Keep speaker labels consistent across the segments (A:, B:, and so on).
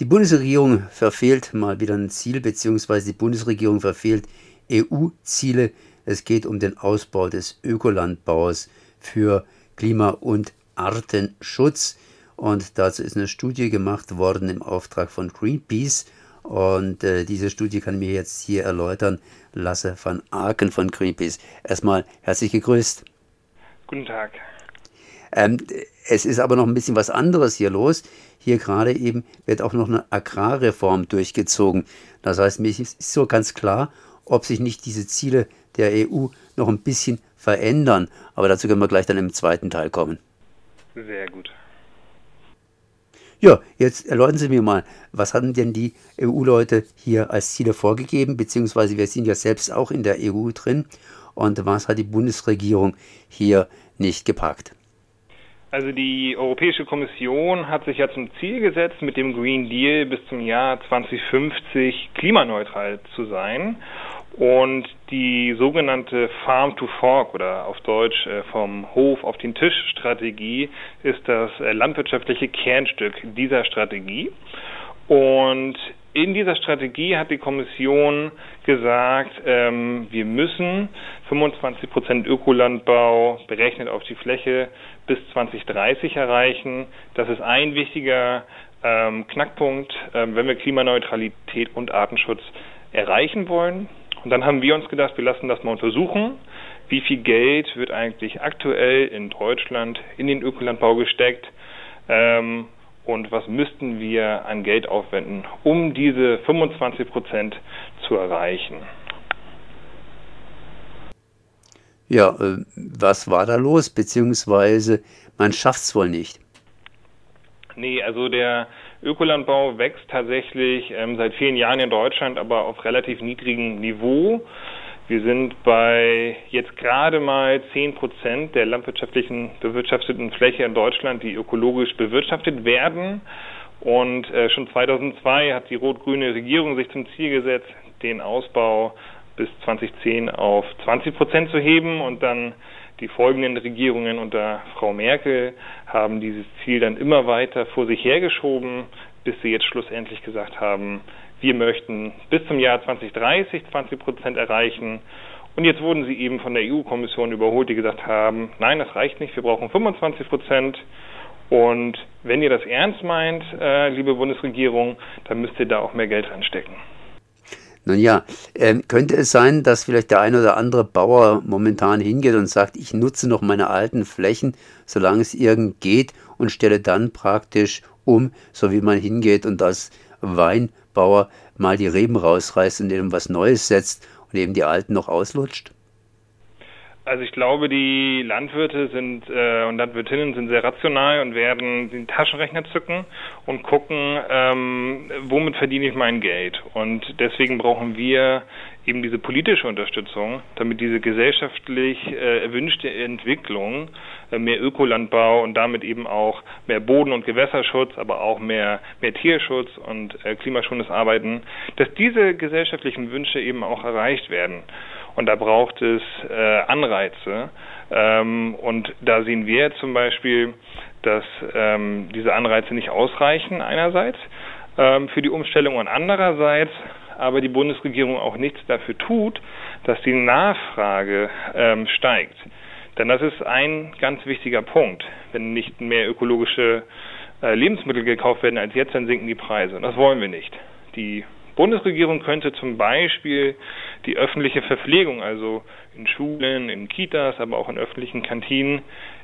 A: Die Bundesregierung verfehlt mal wieder ein Ziel, beziehungsweise die Bundesregierung verfehlt EU-Ziele. Es geht um den Ausbau des Ökolandbaus für Klima- und Artenschutz. Und dazu ist eine Studie gemacht worden im Auftrag von Greenpeace. Und äh, diese Studie kann mir jetzt hier erläutern Lasse van Aken von Greenpeace. Erstmal herzlich gegrüßt.
B: Guten Tag.
A: Ähm, es ist aber noch ein bisschen was anderes hier los. Hier gerade eben wird auch noch eine Agrarreform durchgezogen. Das heißt, mir ist so ganz klar, ob sich nicht diese Ziele der EU noch ein bisschen verändern. Aber dazu können wir gleich dann im zweiten Teil kommen.
B: Sehr gut.
A: Ja, jetzt erläutern Sie mir mal, was hatten denn die EU-Leute hier als Ziele vorgegeben, beziehungsweise wir sind ja selbst auch in der EU drin und was hat die Bundesregierung hier nicht gepackt?
B: Also die Europäische Kommission hat sich ja zum Ziel gesetzt, mit dem Green Deal bis zum Jahr 2050 klimaneutral zu sein. Und die sogenannte Farm to Fork oder auf Deutsch äh, vom Hof auf den Tisch Strategie ist das äh, landwirtschaftliche Kernstück dieser Strategie. Und in dieser Strategie hat die Kommission gesagt, ähm, wir müssen 25 Prozent Ökolandbau berechnet auf die Fläche bis 2030 erreichen. Das ist ein wichtiger ähm, Knackpunkt, ähm, wenn wir Klimaneutralität und Artenschutz erreichen wollen. Und dann haben wir uns gedacht, wir lassen das mal untersuchen. Wie viel Geld wird eigentlich aktuell in Deutschland in den Ökolandbau gesteckt? Und was müssten wir an Geld aufwenden, um diese 25 Prozent zu erreichen?
A: Ja, äh, was war da los? Beziehungsweise man schafft es wohl nicht.
B: Nee, also der Ökolandbau wächst tatsächlich ähm, seit vielen Jahren in Deutschland, aber auf relativ niedrigem Niveau. Wir sind bei jetzt gerade mal 10 Prozent der landwirtschaftlichen bewirtschafteten Fläche in Deutschland, die ökologisch bewirtschaftet werden. Und äh, schon 2002 hat die rot-grüne Regierung sich zum Ziel gesetzt, den Ausbau bis 2010 auf 20 Prozent zu heben und dann die folgenden Regierungen unter Frau Merkel haben dieses Ziel dann immer weiter vor sich hergeschoben, bis sie jetzt schlussendlich gesagt haben, wir möchten bis zum Jahr 2030 20 Prozent erreichen. Und jetzt wurden sie eben von der EU-Kommission überholt, die gesagt haben, nein, das reicht nicht, wir brauchen 25 Prozent. Und wenn ihr das ernst meint, äh, liebe Bundesregierung, dann müsst ihr da auch mehr Geld reinstecken.
A: Nun ja, äh, könnte es sein, dass vielleicht der ein oder andere Bauer momentan hingeht und sagt, ich nutze noch meine alten Flächen, solange es irgend geht und stelle dann praktisch um, so wie man hingeht und als Weinbauer mal die Reben rausreißt und eben was Neues setzt und eben die alten noch auslutscht?
B: Also ich glaube, die Landwirte sind äh, und Landwirtinnen sind sehr rational und werden den Taschenrechner zücken und gucken, ähm, womit verdiene ich mein Geld. Und deswegen brauchen wir eben diese politische Unterstützung, damit diese gesellschaftlich äh, erwünschte Entwicklung, äh, mehr Ökolandbau und damit eben auch mehr Boden- und Gewässerschutz, aber auch mehr, mehr Tierschutz und äh, klimaschonendes Arbeiten, dass diese gesellschaftlichen Wünsche eben auch erreicht werden. Und da braucht es äh, Anreize. Ähm, und da sehen wir zum Beispiel, dass ähm, diese Anreize nicht ausreichen einerseits ähm, für die Umstellung und andererseits aber die Bundesregierung auch nichts dafür tut, dass die Nachfrage ähm, steigt. Denn das ist ein ganz wichtiger Punkt. Wenn nicht mehr ökologische äh, Lebensmittel gekauft werden als jetzt, dann sinken die Preise. Und das wollen wir nicht. Die Bundesregierung könnte zum Beispiel die öffentliche Verpflegung, also in Schulen, in Kitas, aber auch in öffentlichen Kantinen,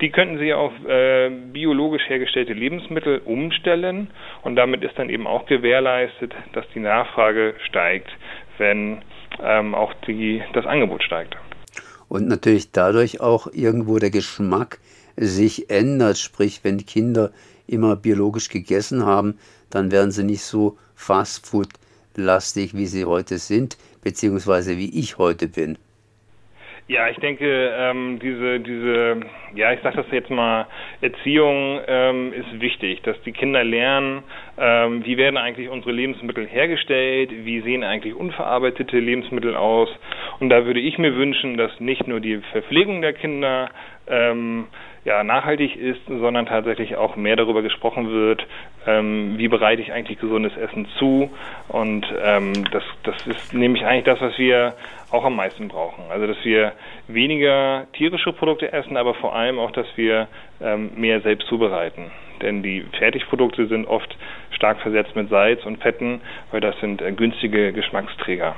B: die könnten sie auf äh, biologisch hergestellte Lebensmittel umstellen. Und damit ist dann eben auch gewährleistet, dass die Nachfrage steigt, wenn ähm, auch die, das Angebot steigt.
A: Und natürlich dadurch auch irgendwo der Geschmack sich ändert, sprich wenn Kinder immer biologisch gegessen haben, dann werden sie nicht so Fastfood lastig, wie sie heute sind, beziehungsweise wie ich heute bin.
B: Ja, ich denke, ähm, diese, diese, ja, ich sage das jetzt mal, Erziehung ähm, ist wichtig, dass die Kinder lernen, ähm, wie werden eigentlich unsere Lebensmittel hergestellt, wie sehen eigentlich unverarbeitete Lebensmittel aus Und da würde ich mir wünschen, dass nicht nur die Verpflegung der Kinder ähm, ja, nachhaltig ist, sondern tatsächlich auch mehr darüber gesprochen wird, ähm, wie bereite ich eigentlich gesundes Essen zu. Und ähm, das, das ist nämlich eigentlich das, was wir auch am meisten brauchen. Also dass wir weniger tierische Produkte essen, aber vor allem auch, dass wir ähm, mehr selbst zubereiten. Denn die Fertigprodukte sind oft stark versetzt mit Salz und Fetten, weil das sind äh, günstige Geschmacksträger.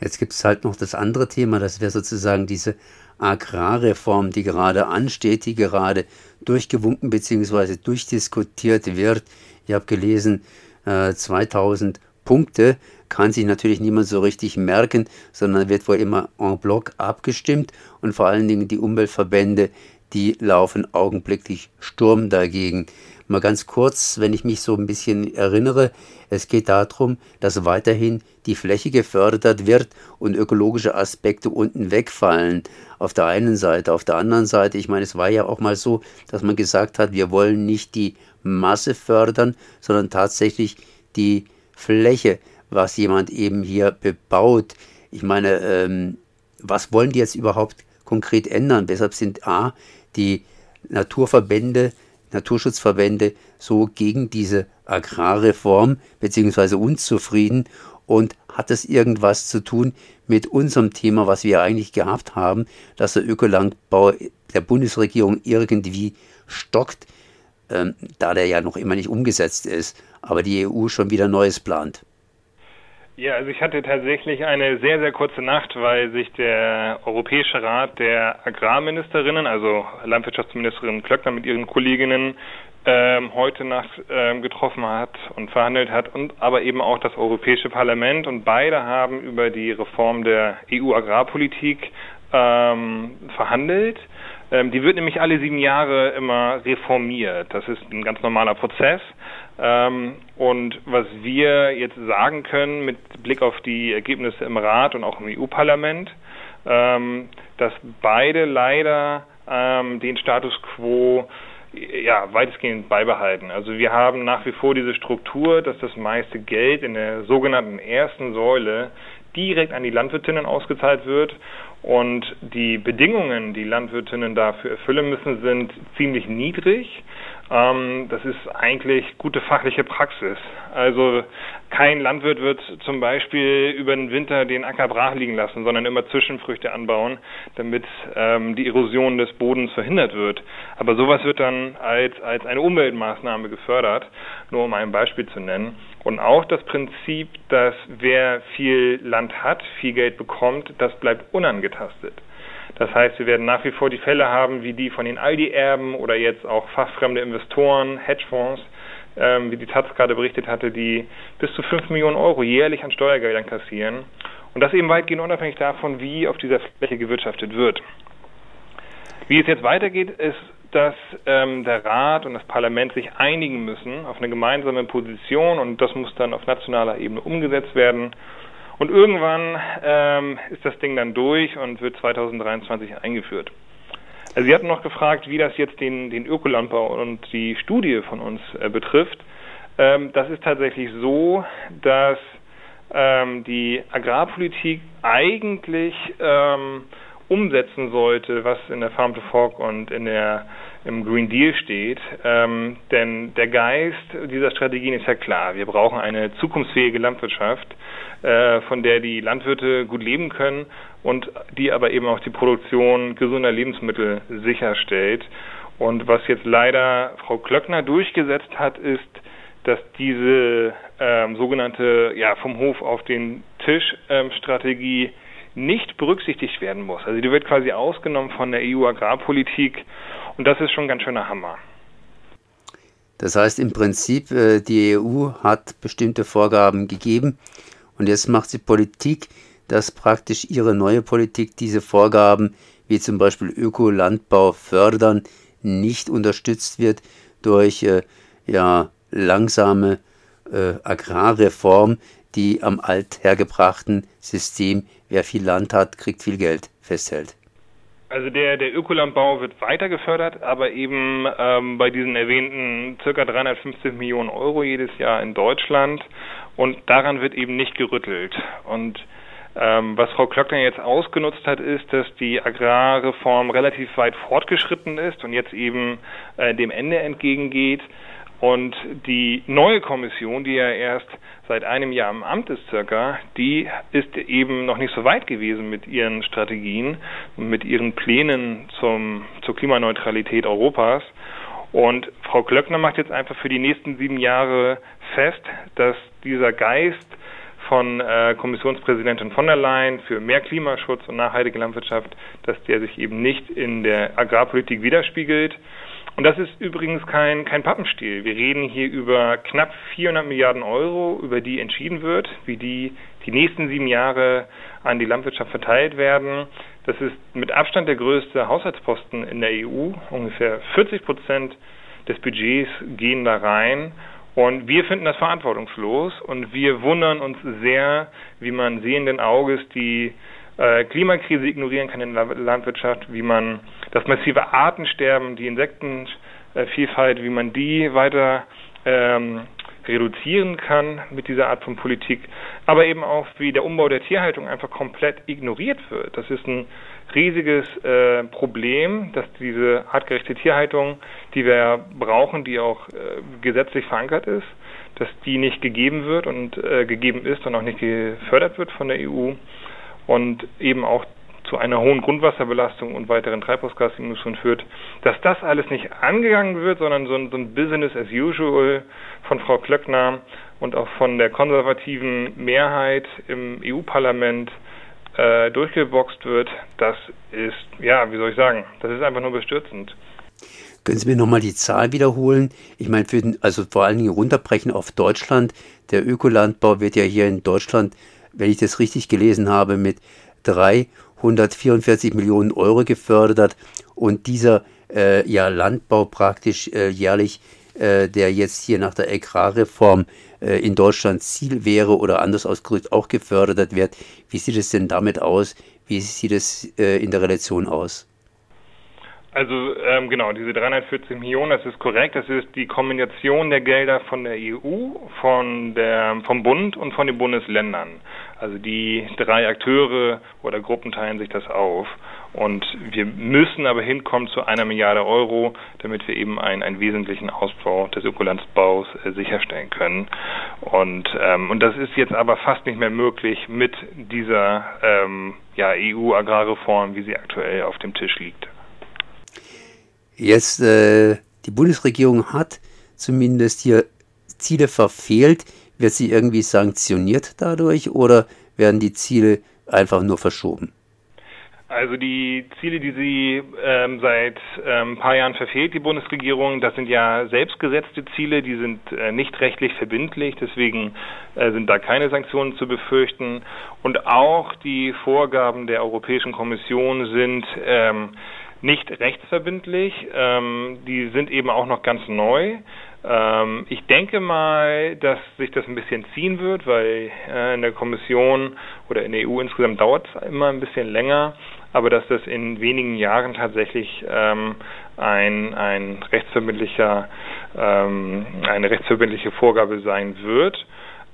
A: Jetzt gibt es halt noch das andere Thema, das wäre sozusagen diese Agrarreform, die gerade ansteht, die gerade durchgewunken bzw. durchdiskutiert wird. Ich habe gelesen, äh, 2000 Punkte kann sich natürlich niemand so richtig merken, sondern wird wohl immer en bloc abgestimmt und vor allen Dingen die Umweltverbände, die laufen augenblicklich Sturm dagegen. Mal ganz kurz, wenn ich mich so ein bisschen erinnere, es geht darum, dass weiterhin die Fläche gefördert wird und ökologische Aspekte unten wegfallen. Auf der einen Seite, auf der anderen Seite, ich meine, es war ja auch mal so, dass man gesagt hat, wir wollen nicht die Masse fördern, sondern tatsächlich die Fläche, was jemand eben hier bebaut. Ich meine, ähm, was wollen die jetzt überhaupt konkret ändern? Deshalb sind A, die Naturverbände Naturschutzverbände so gegen diese Agrarreform bzw. unzufrieden und hat es irgendwas zu tun mit unserem Thema, was wir eigentlich gehabt haben, dass der Ökolandbau der Bundesregierung irgendwie stockt, ähm, da der ja noch immer nicht umgesetzt ist, aber die EU schon wieder Neues plant.
B: Ja, also ich hatte tatsächlich eine sehr, sehr kurze Nacht, weil sich der Europäische Rat der Agrarministerinnen, also Landwirtschaftsministerin Klöckner mit ihren Kolleginnen ähm, heute Nacht ähm, getroffen hat und verhandelt hat und aber eben auch das Europäische Parlament und beide haben über die Reform der EU-Agrarpolitik ähm, verhandelt. Ähm, die wird nämlich alle sieben Jahre immer reformiert. Das ist ein ganz normaler Prozess. Ähm, und was wir jetzt sagen können mit Blick auf die Ergebnisse im Rat und auch im EU-Parlament, ähm, dass beide leider ähm, den Status quo ja, weitestgehend beibehalten. Also wir haben nach wie vor diese Struktur, dass das meiste Geld in der sogenannten ersten Säule direkt an die Landwirtinnen ausgezahlt wird und die Bedingungen, die Landwirtinnen dafür erfüllen müssen, sind ziemlich niedrig. Ähm, das ist eigentlich gute fachliche Praxis. Also kein Landwirt wird zum Beispiel über den Winter den Acker brach liegen lassen, sondern immer Zwischenfrüchte anbauen, damit ähm, die Erosion des Bodens verhindert wird. Aber sowas wird dann als, als eine Umweltmaßnahme gefördert, nur um ein Beispiel zu nennen. Und auch das Prinzip, dass wer viel Land hat, viel Geld bekommt, das bleibt unangetastet. Das heißt, wir werden nach wie vor die Fälle haben, wie die von den Aldi-Erben oder jetzt auch fachfremde Investoren, Hedgefonds, ähm, wie die Taz gerade berichtet hatte, die bis zu 5 Millionen Euro jährlich an Steuergeldern kassieren. Und das eben weitgehend unabhängig davon, wie auf dieser Fläche gewirtschaftet wird. Wie es jetzt weitergeht, ist, dass ähm, der Rat und das Parlament sich einigen müssen auf eine gemeinsame Position und das muss dann auf nationaler Ebene umgesetzt werden. Und irgendwann ähm, ist das Ding dann durch und wird 2023 eingeführt. Also Sie hatten noch gefragt, wie das jetzt den, den Ökolandbau und die Studie von uns äh, betrifft. Ähm, das ist tatsächlich so, dass ähm, die Agrarpolitik eigentlich ähm, umsetzen sollte, was in der Farm to Fork und in der im Green Deal steht. Ähm, denn der Geist dieser Strategien ist ja klar. Wir brauchen eine zukunftsfähige Landwirtschaft, äh, von der die Landwirte gut leben können und die aber eben auch die Produktion gesunder Lebensmittel sicherstellt. Und was jetzt leider Frau Klöckner durchgesetzt hat, ist, dass diese ähm, sogenannte ja, vom Hof auf den Tisch ähm, Strategie nicht berücksichtigt werden muss. Also die wird quasi ausgenommen von der EU-Agrarpolitik und das ist schon ein ganz schöner Hammer.
A: Das heißt im Prinzip, äh, die EU hat bestimmte Vorgaben gegeben und jetzt macht sie Politik, dass praktisch ihre neue Politik diese Vorgaben, wie zum Beispiel Ökolandbau fördern, nicht unterstützt wird durch äh, ja, langsame äh, Agrarreform, die am althergebrachten System, wer viel Land hat, kriegt viel Geld, festhält.
B: Also der, der Ökolandbau wird weiter gefördert, aber eben ähm, bei diesen erwähnten circa 350 Millionen Euro jedes Jahr in Deutschland und daran wird eben nicht gerüttelt. Und Ähm, was Frau Klöckner jetzt ausgenutzt hat, ist, dass die Agrarreform relativ weit fortgeschritten ist und jetzt eben äh, dem Ende entgegengeht. Und die neue Kommission, die ja erst seit einem Jahr im Amt ist circa, die ist eben noch nicht so weit gewesen mit ihren Strategien und mit ihren Plänen zum, zur Klimaneutralität Europas. Und Frau Klöckner macht jetzt einfach für die nächsten sieben Jahre fest, dass dieser Geist von äh, Kommissionspräsidentin von der Leyen für mehr Klimaschutz und nachhaltige Landwirtschaft, dass der sich eben nicht in der Agrarpolitik widerspiegelt. Und das ist übrigens kein, kein Pappenstiel. Wir reden hier über knapp 400 Milliarden Euro, über die entschieden wird, wie die die nächsten sieben Jahre an die Landwirtschaft verteilt werden. Das ist mit Abstand der größte Haushaltsposten in der EU. Ungefähr 40 Prozent des Budgets gehen da rein. Und wir finden das verantwortungslos und wir wundern uns sehr, wie man sehenden Auges die äh, Klimakrise ignorieren kann in der Landwirtschaft, wie man das massive Artensterben, die Insektenvielfalt, wie man die weiter ähm, reduzieren kann mit dieser Art von Politik, aber eben auch wie der Umbau der Tierhaltung einfach komplett ignoriert wird. Das ist ein riesiges äh, Problem, dass diese artgerechte Tierhaltung, die wir brauchen, die auch äh, gesetzlich verankert ist, dass die nicht gegeben wird und äh, gegeben ist und auch nicht gefördert wird von der EU und eben auch zu einer hohen Grundwasserbelastung und weiteren Treibhausgasemissionen führt, dass das alles nicht angegangen wird, sondern so ein, so ein Business as usual von Frau Klöckner und auch von der konservativen Mehrheit im EU-Parlament äh, durchgeboxt wird, das ist, ja, wie soll ich sagen, das ist einfach nur bestürzend.
A: Können Sie mir nochmal die Zahl wiederholen? Ich meine, den, also vor allen Dingen runterbrechen auf Deutschland. Der Ökolandbau wird ja hier in Deutschland, wenn ich das richtig gelesen habe, mit 344 Millionen Euro gefördert und dieser äh, ja, Landbau praktisch äh, jährlich äh, der jetzt hier nach der Agrarreform äh, in Deutschland Ziel wäre oder anders ausgedrückt auch gefördert wird. Wie sieht es denn damit aus? Wie sieht es äh, in der Relation aus?
B: Also ähm, genau, diese 340 Millionen, das ist korrekt. Das ist die Kombination der Gelder von der EU, von der, vom Bund und von den Bundesländern. Also die drei Akteure oder Gruppen teilen sich das auf. Und wir müssen aber hinkommen zu einer Milliarde Euro, damit wir eben einen, einen wesentlichen Ausbau des Ökolandsbaus äh, sicherstellen können. Und, ähm, und das ist jetzt aber fast nicht mehr möglich mit dieser ähm, ja, EU-Agrarreform, wie sie aktuell auf dem Tisch liegt.
A: Jetzt, äh, die Bundesregierung hat zumindest hier Ziele verfehlt. Wird sie irgendwie sanktioniert dadurch oder werden die Ziele einfach nur verschoben?
B: Also die Ziele, die sie ähm, seit ähm, ein paar Jahren verfehlt, die Bundesregierung, das sind ja selbstgesetzte Ziele, die sind äh, nicht rechtlich verbindlich, deswegen äh, sind da keine Sanktionen zu befürchten. Und auch die Vorgaben der Europäischen Kommission sind ähm, nicht rechtsverbindlich, ähm, die sind eben auch noch ganz neu. Ähm, ich denke mal, dass sich das ein bisschen ziehen wird, weil äh, in der Kommission oder in der EU insgesamt dauert es immer ein bisschen länger, aber dass das in wenigen Jahren tatsächlich ähm, ein, ein rechtsverbindlicher, ähm, eine rechtsverbindliche Vorgabe sein wird.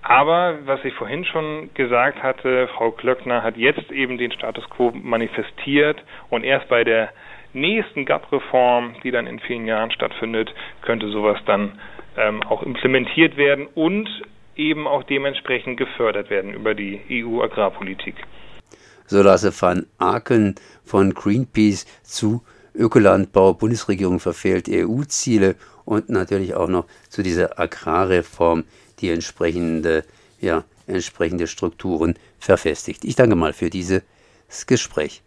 B: Aber was ich vorhin schon gesagt hatte, Frau Klöckner hat jetzt eben den Status quo manifestiert und erst bei der nächsten GAP-Reform, die dann in vielen Jahren stattfindet, könnte sowas dann ähm, auch implementiert werden und eben auch dementsprechend gefördert werden über die EU-Agrarpolitik.
A: So lasse van Aken von Greenpeace zu Ökolandbau, Bundesregierung verfehlt EU-Ziele und natürlich auch noch zu dieser Agrarreform, die entsprechende, ja, entsprechende Strukturen verfestigt. Ich danke mal für dieses Gespräch.